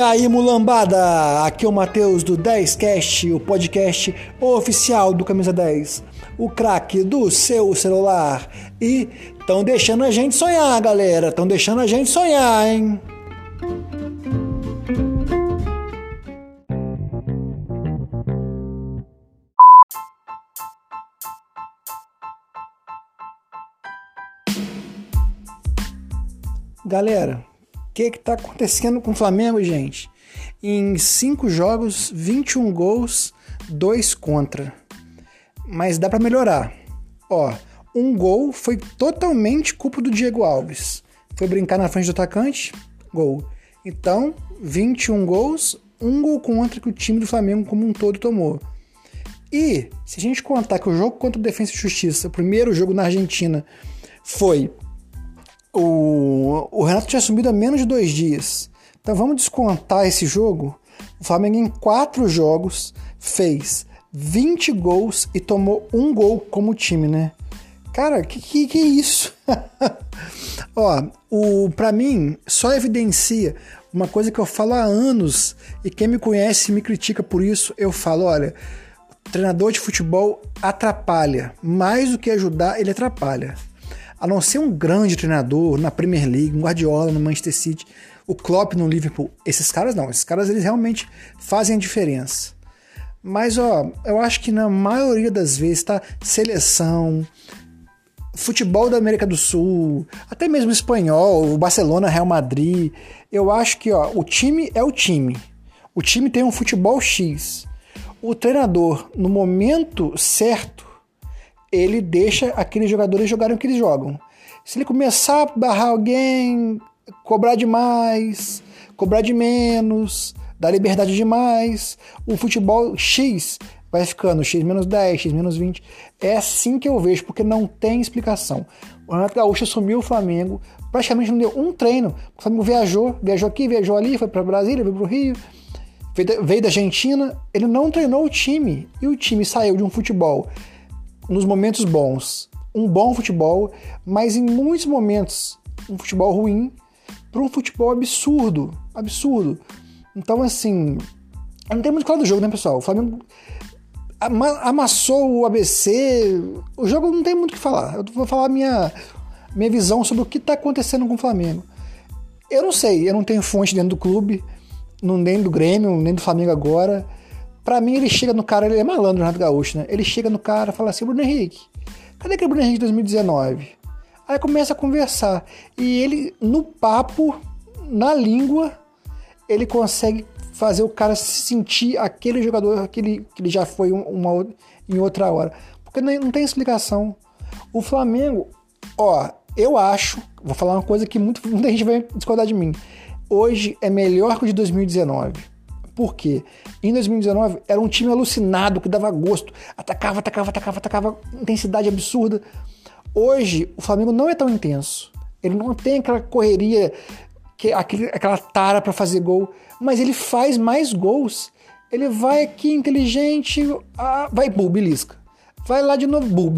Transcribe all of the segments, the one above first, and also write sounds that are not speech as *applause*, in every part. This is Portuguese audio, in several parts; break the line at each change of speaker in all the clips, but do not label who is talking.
aí, mulambada! Aqui é o Matheus do 10cast, o podcast oficial do Camisa 10. O craque do seu celular. E estão deixando a gente sonhar, galera. Estão deixando a gente sonhar, hein? Galera, que está acontecendo com o Flamengo, gente? Em 5 jogos, 21 gols, 2 contra. Mas dá para melhorar. Ó, um gol foi totalmente culpa do Diego Alves. Foi brincar na frente do atacante, gol. Então, 21 gols, um gol contra que o time do Flamengo como um todo tomou. E se a gente contar que o jogo contra o Defensa e Justiça, o primeiro jogo na Argentina, foi o, o Renato tinha assumido há menos de dois dias. Então vamos descontar esse jogo. O Flamengo em quatro jogos fez 20 gols e tomou um gol como time, né? Cara, que que, que é isso? *laughs* Ó, o para mim só evidencia uma coisa que eu falo há anos e quem me conhece me critica por isso. Eu falo, olha, o treinador de futebol atrapalha, mais do que ajudar, ele atrapalha a não ser um grande treinador na Premier League, um Guardiola no Manchester City, o Klopp no Liverpool, esses caras não, esses caras eles realmente fazem a diferença. Mas ó, eu acho que na maioria das vezes tá seleção, futebol da América do Sul, até mesmo espanhol, o Barcelona, Real Madrid, eu acho que ó, o time é o time. O time tem um futebol X. O treinador, no momento certo, ele deixa aqueles jogadores jogarem o que eles jogam. Se ele começar a barrar alguém, cobrar demais, cobrar de menos, dar liberdade demais, o futebol X vai ficando X menos 10, X menos 20. É assim que eu vejo, porque não tem explicação. O Renato Gaúcho assumiu o Flamengo, praticamente não deu um treino. O Flamengo viajou, viajou aqui, viajou ali, foi para Brasília, veio para o Rio, veio da Argentina. Ele não treinou o time e o time saiu de um futebol nos momentos bons, um bom futebol, mas em muitos momentos um futebol ruim para um futebol absurdo, absurdo. Então assim, não tem muito claro do jogo, né, pessoal? O Flamengo amassou o ABC, o jogo não tem muito o que falar. Eu vou falar minha minha visão sobre o que está acontecendo com o Flamengo. Eu não sei, eu não tenho fonte dentro do clube, nem do Grêmio, nem do Flamengo agora. Para mim, ele chega no cara, ele é malandro, Renato Gaúcho, né? Ele chega no cara e fala assim: Bruno Henrique, cadê aquele Bruno Henrique de 2019? Aí começa a conversar. E ele, no papo, na língua, ele consegue fazer o cara se sentir aquele jogador que ele, que ele já foi uma, em outra hora. Porque não, não tem explicação. O Flamengo, ó, eu acho, vou falar uma coisa que muito, muita gente vai discordar de mim. Hoje é melhor que o de 2019. Por quê? Em 2019 era um time alucinado que dava gosto, atacava, atacava, atacava, atacava, intensidade absurda. Hoje o Flamengo não é tão intenso. Ele não tem aquela correria, que, aquele, aquela tara para fazer gol, mas ele faz mais gols. Ele vai aqui inteligente, ah, vai bull. Vai lá de novo, bull.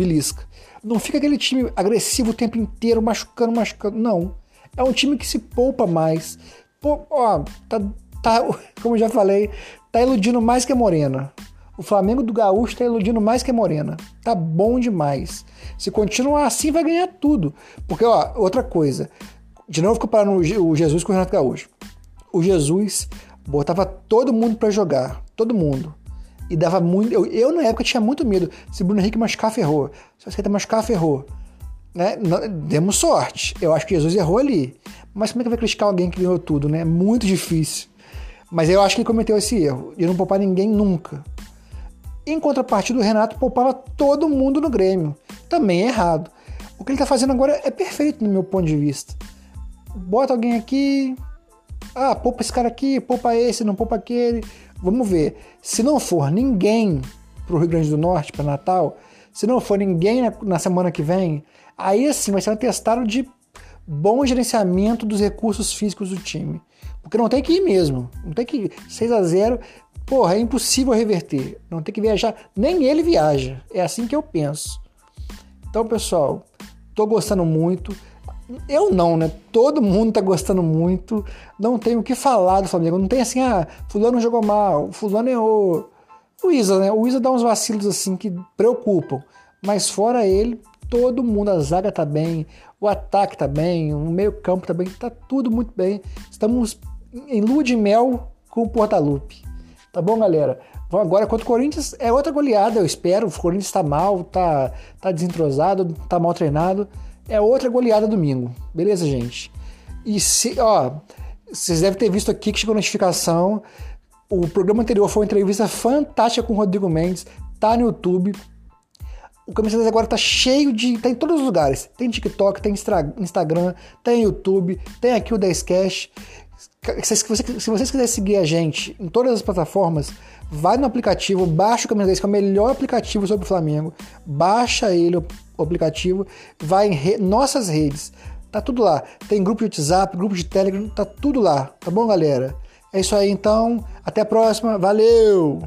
Não fica aquele time agressivo o tempo inteiro, machucando, machucando. Não. É um time que se poupa mais. Pô, ó, tá tá, como já falei, tá iludindo mais que a Morena. O Flamengo do Gaúcho tá iludindo mais que a Morena. Tá bom demais. Se continuar assim, vai ganhar tudo. Porque, ó, outra coisa. De novo comparando o Jesus com o Renato Gaúcho. O Jesus botava todo mundo para jogar. Todo mundo. E dava muito. Eu, eu, na época, tinha muito medo. Se Bruno Henrique machucar, ferrou. Se você machucar, ferrou. Né? Demos sorte. Eu acho que Jesus errou ali. Mas como é que vai criticar alguém que ganhou tudo, né? Muito difícil. Mas eu acho que ele cometeu esse erro, de não poupar ninguém nunca. Em contrapartida, o Renato poupava todo mundo no Grêmio. Também é errado. O que ele está fazendo agora é perfeito no meu ponto de vista. Bota alguém aqui, ah, poupa esse cara aqui, poupa esse, não poupa aquele. Vamos ver. Se não for ninguém para o Rio Grande do Norte, para Natal, se não for ninguém na, semana que vem, aí sim vai ser um atestado de bom gerenciamento dos recursos físicos do time. Porque não tem que ir mesmo. Não tem que ir. 6 a 0 porra, é impossível reverter. Não tem que viajar. Nem ele viaja. É assim que eu penso. Então, pessoal, tô gostando muito. Eu não, né? Todo mundo tá gostando muito. Não tem o que falar do Flamengo. Não tem assim, ah, fulano jogou mal, fulano errou. O Isa, né? O Isa dá uns vacilos assim que preocupam. Mas fora ele, todo mundo, a zaga tá bem, o ataque tá bem, o meio-campo tá bem, tá tudo muito bem. Estamos em lua de mel com o Portalupe. Tá bom, galera? Vamos agora contra o Corinthians. É outra goleada, eu espero. O Corinthians tá mal, tá, tá desentrosado, tá mal treinado. É outra goleada domingo. Beleza, gente? E se, ó, vocês devem ter visto aqui que chegou a notificação. O programa anterior foi uma entrevista fantástica com o Rodrigo Mendes. Tá no YouTube. O Camisa 10 agora tá cheio de. tá em todos os lugares. Tem TikTok, tem Instagram, tem YouTube, tem aqui o 10Cash. Se, se, se vocês quiserem seguir a gente em todas as plataformas, vai no aplicativo, baixa o Camisa 10, que é o melhor aplicativo sobre o Flamengo. Baixa ele, o aplicativo, vai em re... nossas redes. Tá tudo lá. Tem grupo de WhatsApp, grupo de Telegram, tá tudo lá. Tá bom, galera? É isso aí então. Até a próxima. Valeu!